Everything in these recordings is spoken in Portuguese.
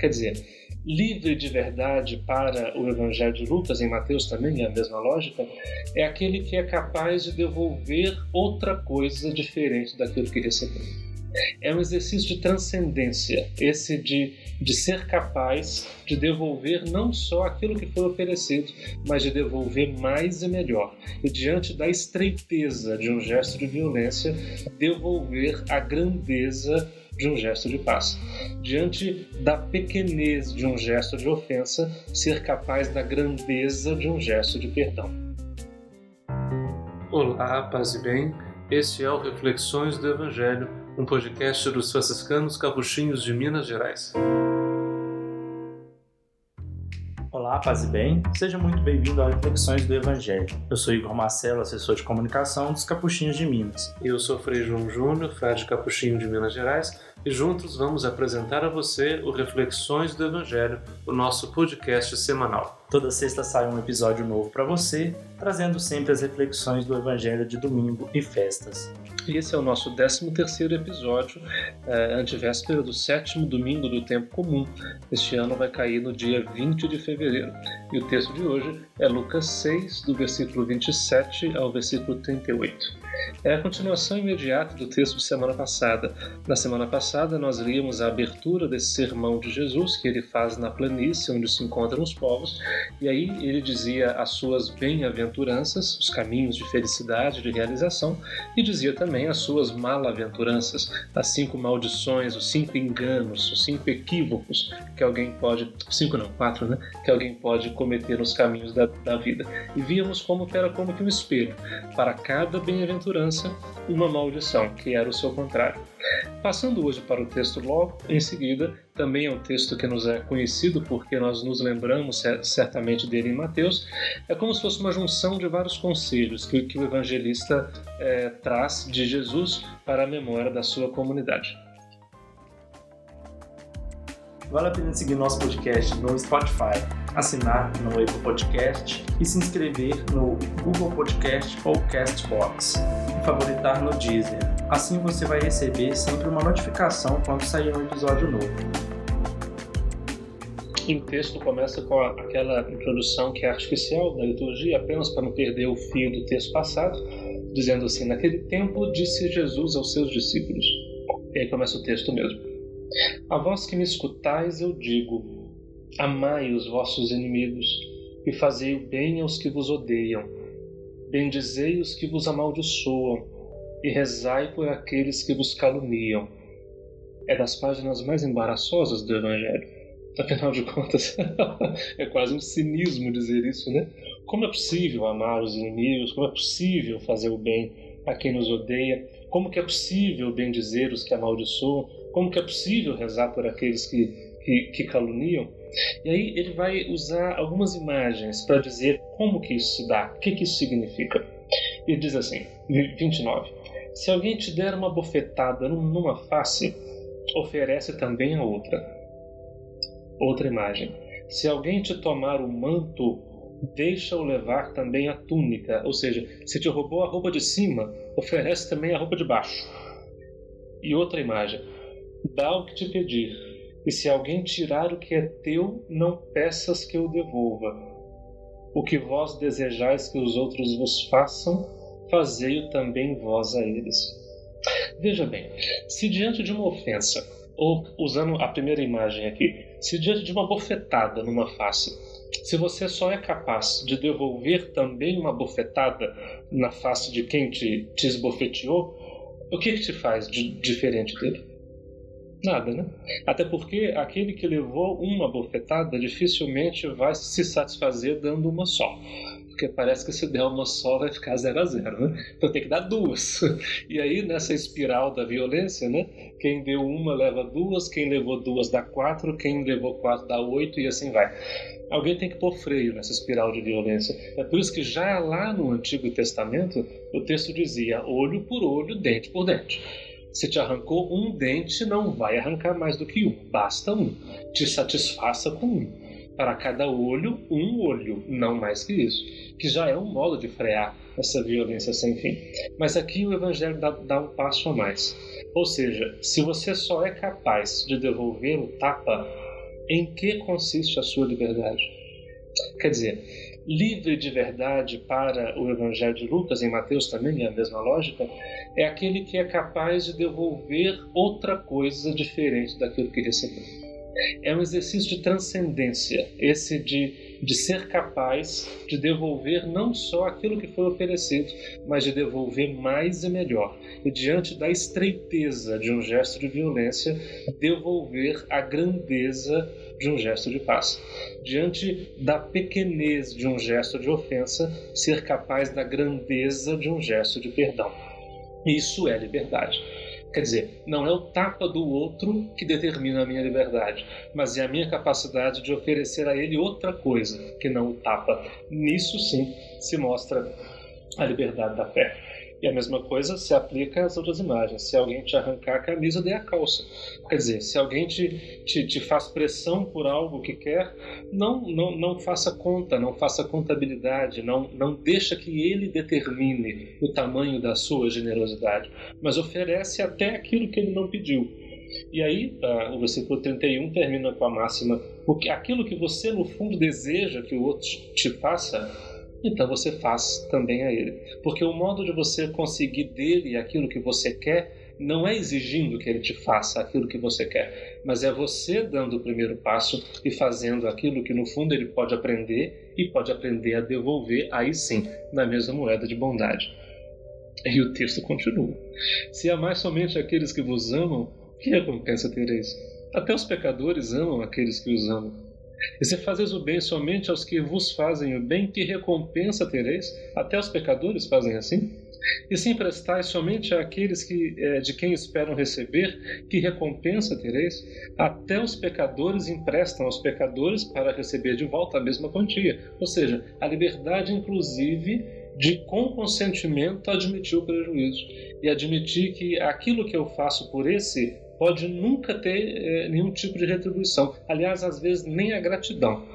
Quer dizer, livre de verdade para o Evangelho de Lucas, em Mateus também é a mesma lógica, é aquele que é capaz de devolver outra coisa diferente daquilo que recebeu. É um exercício de transcendência, esse de, de ser capaz de devolver não só aquilo que foi oferecido, mas de devolver mais e melhor. E diante da estreiteza de um gesto de violência, devolver a grandeza de um gesto de paz. Diante da pequenez de um gesto de ofensa, ser capaz da grandeza de um gesto de perdão. Olá, paz e bem. Este é o Reflexões do Evangelho, um podcast dos franciscanos capuchinhos de Minas Gerais. Paz e bem. Seja muito bem-vindo ao Reflexões do Evangelho. Eu sou Igor Marcelo, assessor de comunicação dos Capuchinhos de Minas. Eu sou Frei João Júnior, frade capuchinho de Minas Gerais, e juntos vamos apresentar a você o Reflexões do Evangelho, o nosso podcast semanal. Toda sexta sai um episódio novo para você, trazendo sempre as reflexões do Evangelho de domingo e festas. E esse é o nosso 13 terceiro episódio, é, antivéspera do sétimo domingo do tempo comum. Este ano vai cair no dia 20 de fevereiro. E o texto de hoje é Lucas 6, do versículo 27 ao versículo 38. É a continuação imediata do texto de semana passada. Na semana passada, nós líamos a abertura desse sermão de Jesus que ele faz na planície onde se encontram os povos, e aí ele dizia as suas bem-aventuranças, os caminhos de felicidade, de realização, e dizia também as suas malaventuranças, as cinco maldições, os cinco enganos, os cinco equívocos que alguém pode, cinco não, quatro, né? Que alguém pode cometer nos caminhos da, da vida. E víamos como que era como que um espelho para cada bem-aventurança bem-aventurança, uma maldição, que era o seu contrário. Passando hoje para o texto logo em seguida, também é um texto que nos é conhecido porque nós nos lembramos certamente dele em Mateus, é como se fosse uma junção de vários conselhos que, que o evangelista é, traz de Jesus para a memória da sua comunidade. Vale a pena seguir nosso podcast no Spotify, assinar no Apple Podcast e se inscrever no Google Podcast ou Castbox e favoritar no Deezer. Assim você vai receber sempre uma notificação quando sair um episódio novo. O texto começa com aquela introdução que é artificial da liturgia, apenas para não perder o fio do texto passado, dizendo assim: Naquele tempo disse Jesus aos seus discípulos. E aí começa o texto mesmo. A vós que me escutais, eu digo: amai os vossos inimigos e fazei o bem aos que vos odeiam. Bendizei os que vos amaldiçoam e rezai por aqueles que vos caluniam. É das páginas mais embaraçosas do Evangelho. Afinal de contas, é quase um cinismo dizer isso, né? Como é possível amar os inimigos? Como é possível fazer o bem a quem nos odeia? Como que é possível bendizer os que amaldiçoam? Como que é possível rezar por aqueles que, que, que caluniam? E aí ele vai usar algumas imagens para dizer como que isso se dá, o que, que isso significa. Ele diz assim, 29. Se alguém te der uma bofetada numa face, oferece também a outra. Outra imagem. Se alguém te tomar o manto, deixa-o levar também a túnica. Ou seja, se te roubou a roupa de cima, oferece também a roupa de baixo. E outra imagem. Dá o que te pedir, e se alguém tirar o que é teu, não peças que eu devolva. O que vós desejais que os outros vos façam, fazei-o também vós a eles. Veja bem, se diante de uma ofensa, ou usando a primeira imagem aqui, se diante de uma bofetada numa face, se você só é capaz de devolver também uma bofetada na face de quem te, te esbofeteou, o que, que te faz de diferente dele? Nada, né? Até porque aquele que levou uma bofetada dificilmente vai se satisfazer dando uma só. Porque parece que se der uma só vai ficar zero a zero, né? Então tem que dar duas. E aí, nessa espiral da violência, né? Quem deu uma leva duas, quem levou duas dá quatro, quem levou quatro dá oito e assim vai. Alguém tem que pôr freio nessa espiral de violência. É por isso que já lá no Antigo Testamento o texto dizia olho por olho, dente por dente. Se te arrancou um dente, não vai arrancar mais do que um, basta um. Te satisfaça com um. Para cada olho, um olho, não mais que isso. Que já é um modo de frear essa violência sem fim. Mas aqui o Evangelho dá, dá um passo a mais. Ou seja, se você só é capaz de devolver o tapa, Em que consiste a sua liberdade? Quer dizer, livre de verdade para o Evangelho de Lucas, em Mateus também é a mesma lógica, é aquele que é capaz de devolver outra coisa diferente daquilo que recebeu. É um exercício de transcendência, esse de, de ser capaz de devolver não só aquilo que foi oferecido, mas de devolver mais e melhor. E diante da estreiteza de um gesto de violência, devolver a grandeza de um gesto de paz. Diante da pequenez de um gesto de ofensa, ser capaz da grandeza de um gesto de perdão. Isso é liberdade. Quer dizer, não é o tapa do outro que determina a minha liberdade, mas é a minha capacidade de oferecer a ele outra coisa que não o tapa. Nisso sim se mostra a liberdade da fé. E a mesma coisa se aplica às outras imagens. Se alguém te arrancar a camisa, dê a calça. Quer dizer, se alguém te, te, te faz pressão por algo que quer, não, não, não faça conta, não faça contabilidade, não, não deixa que ele determine o tamanho da sua generosidade, mas oferece até aquilo que ele não pediu. E aí, tá, o versículo 31 termina com a máxima: porque aquilo que você no fundo deseja que o outro te faça, então você faz também a ele. Porque o modo de você conseguir dele aquilo que você quer não é exigindo que ele te faça aquilo que você quer, mas é você dando o primeiro passo e fazendo aquilo que no fundo ele pode aprender e pode aprender a devolver, aí sim, na mesma moeda de bondade. E o texto continua: Se amais somente aqueles que vos amam, que recompensa tereis? Até os pecadores amam aqueles que os amam. E se fazeis o bem somente aos que vos fazem o bem, que recompensa tereis? Até os pecadores fazem assim? E se emprestais somente àqueles que, é, de quem esperam receber, que recompensa tereis? Até os pecadores emprestam aos pecadores para receber de volta a mesma quantia. Ou seja, a liberdade, inclusive, de com consentimento admitir o prejuízo e admitir que aquilo que eu faço por esse pode nunca ter é, nenhum tipo de retribuição. Aliás, às vezes nem a gratidão.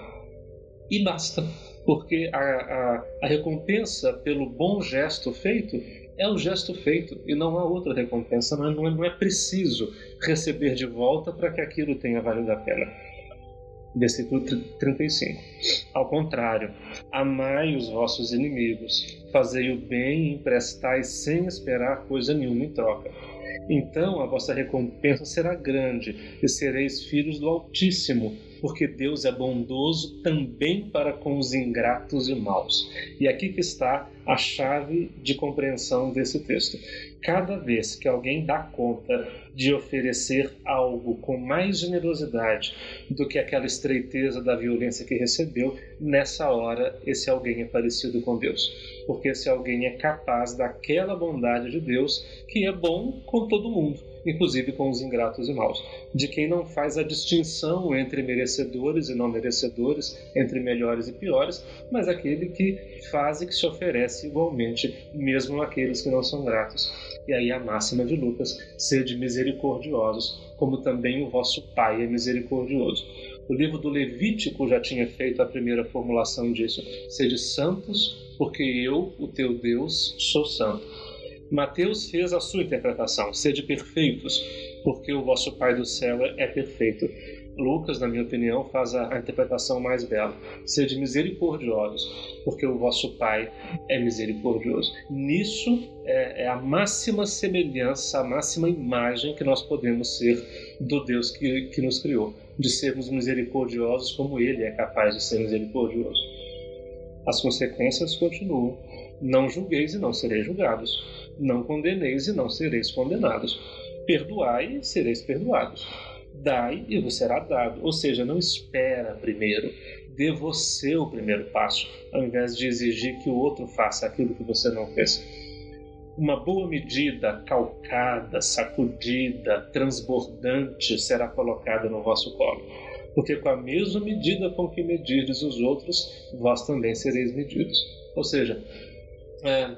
E basta, porque a, a, a recompensa pelo bom gesto feito é o gesto feito e não há outra recompensa. Não é, não é, não é preciso receber de volta para que aquilo tenha valido a pena. Versículo 35. Ao contrário, amai os vossos inimigos, fazei o bem e emprestai sem esperar coisa nenhuma em troca então a vossa recompensa será grande e sereis filhos do Altíssimo, porque Deus é bondoso também para com os ingratos e maus. E aqui que está a chave de compreensão desse texto. Cada vez que alguém dá conta de oferecer algo com mais generosidade do que aquela estreiteza da violência que recebeu, nessa hora esse alguém é parecido com Deus. Porque esse alguém é capaz daquela bondade de Deus que é bom com todo mundo inclusive com os ingratos e maus, de quem não faz a distinção entre merecedores e não merecedores, entre melhores e piores, mas aquele que faz e que se oferece igualmente, mesmo aqueles que não são gratos. E aí a máxima de Lucas, sede misericordiosos, como também o vosso Pai é misericordioso. O livro do Levítico já tinha feito a primeira formulação disso. Sede santos, porque eu, o teu Deus, sou santo. Mateus fez a sua interpretação: sede perfeitos, porque o vosso Pai do céu é perfeito. Lucas, na minha opinião, faz a, interpretação mais bela: sede misericordiosos, porque o vosso Pai é misericordioso. Nisso é, é, a máxima semelhança, a máxima imagem que nós podemos ser do Deus que, que nos criou, de sermos misericordiosos como Ele é capaz de ser misericordioso. As consequências continuam. Não julgueis e não sereis julgados não condeneis e não sereis condenados. Perdoai e sereis perdoados. Dai e vos será dado. Ou seja, não espera primeiro. Dê você o primeiro passo, ao invés de exigir que o outro faça aquilo que você não fez. Uma boa medida, calcada, sacudida, transbordante, será colocada no vosso colo. Porque com a mesma medida com que medirdes os outros, vós também sereis medidos. Ou seja, é,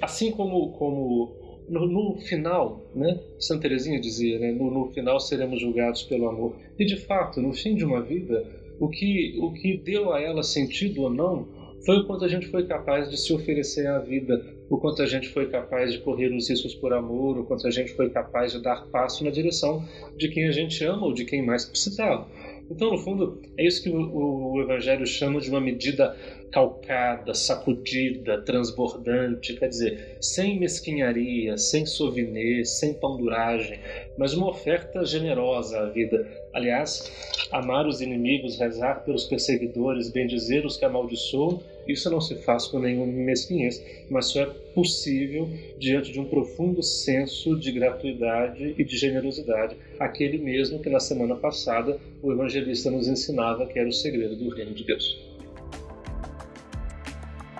assim como, como no, no, final, né, Santa Teresinha dizia, né, no, no, final seremos julgados pelo amor. E de fato, no fim de uma vida, o que, o que deu a ela sentido ou não foi o quanto a gente foi capaz de se oferecer à vida o quanto a gente foi capaz de correr os riscos por amor, o quanto a gente foi capaz de dar passo na direção de quem a gente ama ou de quem mais precisava. Então, no fundo, é isso que o, o Evangelho chama de uma medida calcada, sacudida, transbordante, quer dizer, sem mesquinharia, sem sovinês, sem panduragem, mas uma oferta generosa à vida. Aliás, amar os inimigos, rezar pelos perseguidores, bendizer os que amaldiçoam, isso não se faz com nenhuma mesquinhez, mas só é possível diante de um profundo senso de gratuidade e de generosidade, aquele mesmo que na semana passada o evangelista nos ensinava que era o segredo do reino de Deus.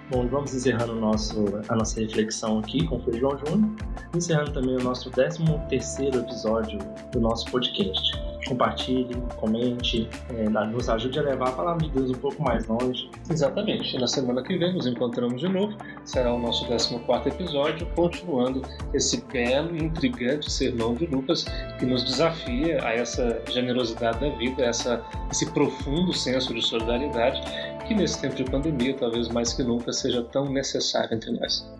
Bom, vamos encerrando nosso, a nossa reflexão aqui com o Frei João Júnior, encerrando também o nosso 13 terceiro episódio do nosso podcast. Compartilhe, comente, é, nos ajude a levar a palavra de Deus um pouco mais longe. Exatamente. Na semana que vem nos encontramos de novo. Será o nosso 14 episódio, continuando esse belo e intrigante sermão de Lucas que nos desafia a essa generosidade da vida, essa, esse profundo senso de solidariedade que nesse tempo de pandemia, talvez mais que nunca, seja tão necessário entre nós.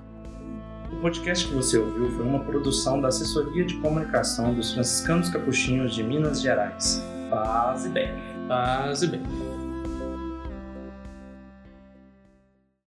O podcast que você ouviu foi uma produção da Assessoria de Comunicação dos Franciscanos Capuchinhos de Minas Gerais. Paz e bem. Paz e bem.